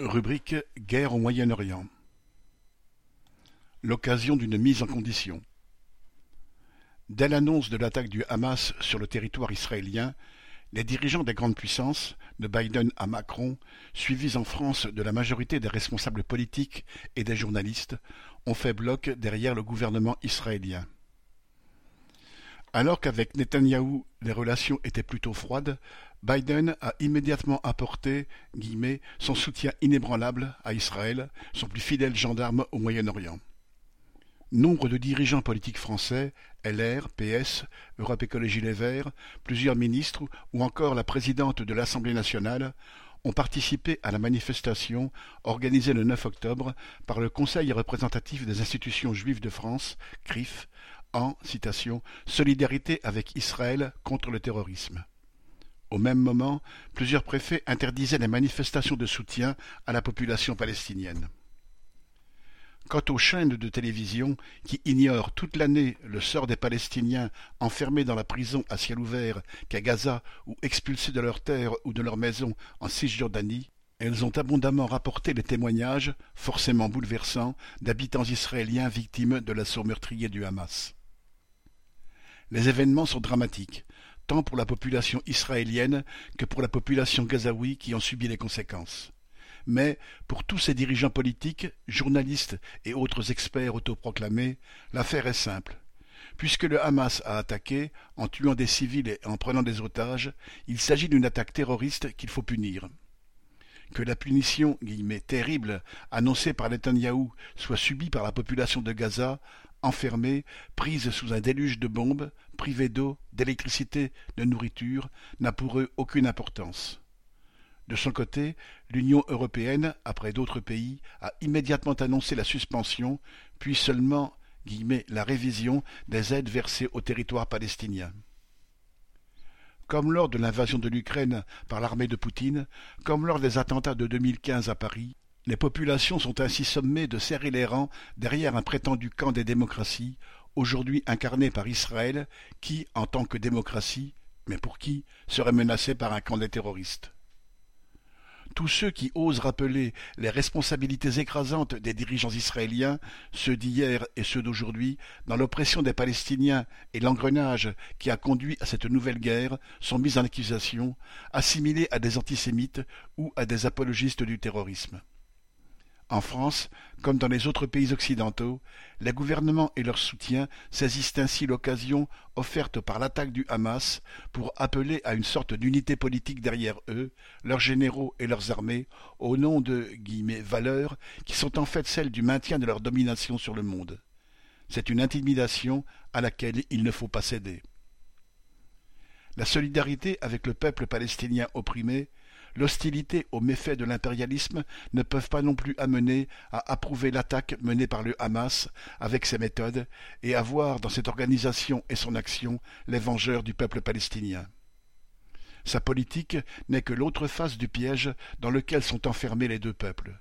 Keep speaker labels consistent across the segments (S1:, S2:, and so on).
S1: Rubrique Guerre au Moyen-Orient L'occasion d'une mise en condition. Dès l'annonce de l'attaque du Hamas sur le territoire israélien, les dirigeants des grandes puissances, de Biden à Macron, suivis en France de la majorité des responsables politiques et des journalistes, ont fait bloc derrière le gouvernement israélien. Alors qu'avec Netanyahou les relations étaient plutôt froides, Biden a immédiatement apporté son soutien inébranlable à Israël, son plus fidèle gendarme au Moyen-Orient. Nombre de dirigeants politiques français, LR, PS, Europe Écologie Les Verts, plusieurs ministres ou encore la présidente de l'Assemblée nationale ont participé à la manifestation organisée le 9 octobre par le Conseil représentatif des institutions juives de France, CRIF, en citation, solidarité avec Israël contre le terrorisme. Au même moment, plusieurs préfets interdisaient les manifestations de soutien à la population palestinienne. Quant aux chaînes de télévision qui ignorent toute l'année le sort des Palestiniens enfermés dans la prison à ciel ouvert qu'à Gaza ou expulsés de leurs terres ou de leurs maisons en Cisjordanie, elles ont abondamment rapporté les témoignages, forcément bouleversants, d'habitants israéliens victimes de l'assaut meurtrier du Hamas. Les événements sont dramatiques, tant pour la population israélienne que pour la population gazaoui qui en subit les conséquences. Mais, pour tous ces dirigeants politiques, journalistes et autres experts autoproclamés, l'affaire est simple. Puisque le Hamas a attaqué, en tuant des civils et en prenant des otages, il s'agit d'une attaque terroriste qu'il faut punir. Que la punition terrible annoncée par Netanyahou soit subie par la population de Gaza enfermée, prise sous un déluge de bombes, privée d'eau, d'électricité, de nourriture, n'a pour eux aucune importance. De son côté, l'Union européenne, après d'autres pays, a immédiatement annoncé la suspension, puis seulement la révision des aides versées au territoire palestinien. Comme lors de l'invasion de l'Ukraine par l'armée de Poutine, comme lors des attentats de 2015 à Paris, les populations sont ainsi sommées de serrer les rangs derrière un prétendu camp des démocraties, aujourd'hui incarné par Israël, qui, en tant que démocratie, mais pour qui, serait menacé par un camp des terroristes. Tous ceux qui osent rappeler les responsabilités écrasantes des dirigeants israéliens, ceux d'hier et ceux d'aujourd'hui, dans l'oppression des Palestiniens et l'engrenage qui a conduit à cette nouvelle guerre, sont mis en accusation, assimilés à des antisémites ou à des apologistes du terrorisme. En France, comme dans les autres pays occidentaux, les gouvernements et leurs soutiens saisissent ainsi l'occasion offerte par l'attaque du Hamas pour appeler à une sorte d'unité politique derrière eux, leurs généraux et leurs armées, au nom de guillemets, valeurs qui sont en fait celles du maintien de leur domination sur le monde. C'est une intimidation à laquelle il ne faut pas céder. La solidarité avec le peuple palestinien opprimé l'hostilité aux méfaits de l'impérialisme ne peuvent pas non plus amener à approuver l'attaque menée par le Hamas avec ses méthodes et à voir dans cette organisation et son action les vengeurs du peuple palestinien. Sa politique n'est que l'autre face du piège dans lequel sont enfermés les deux peuples.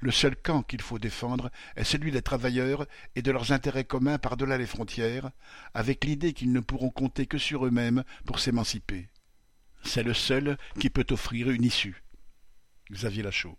S1: Le seul camp qu'il faut défendre est celui des travailleurs et de leurs intérêts communs par-delà les frontières, avec l'idée qu'ils ne pourront compter que sur eux-mêmes pour s'émanciper. C'est le seul qui peut offrir une issue. Xavier Lachaud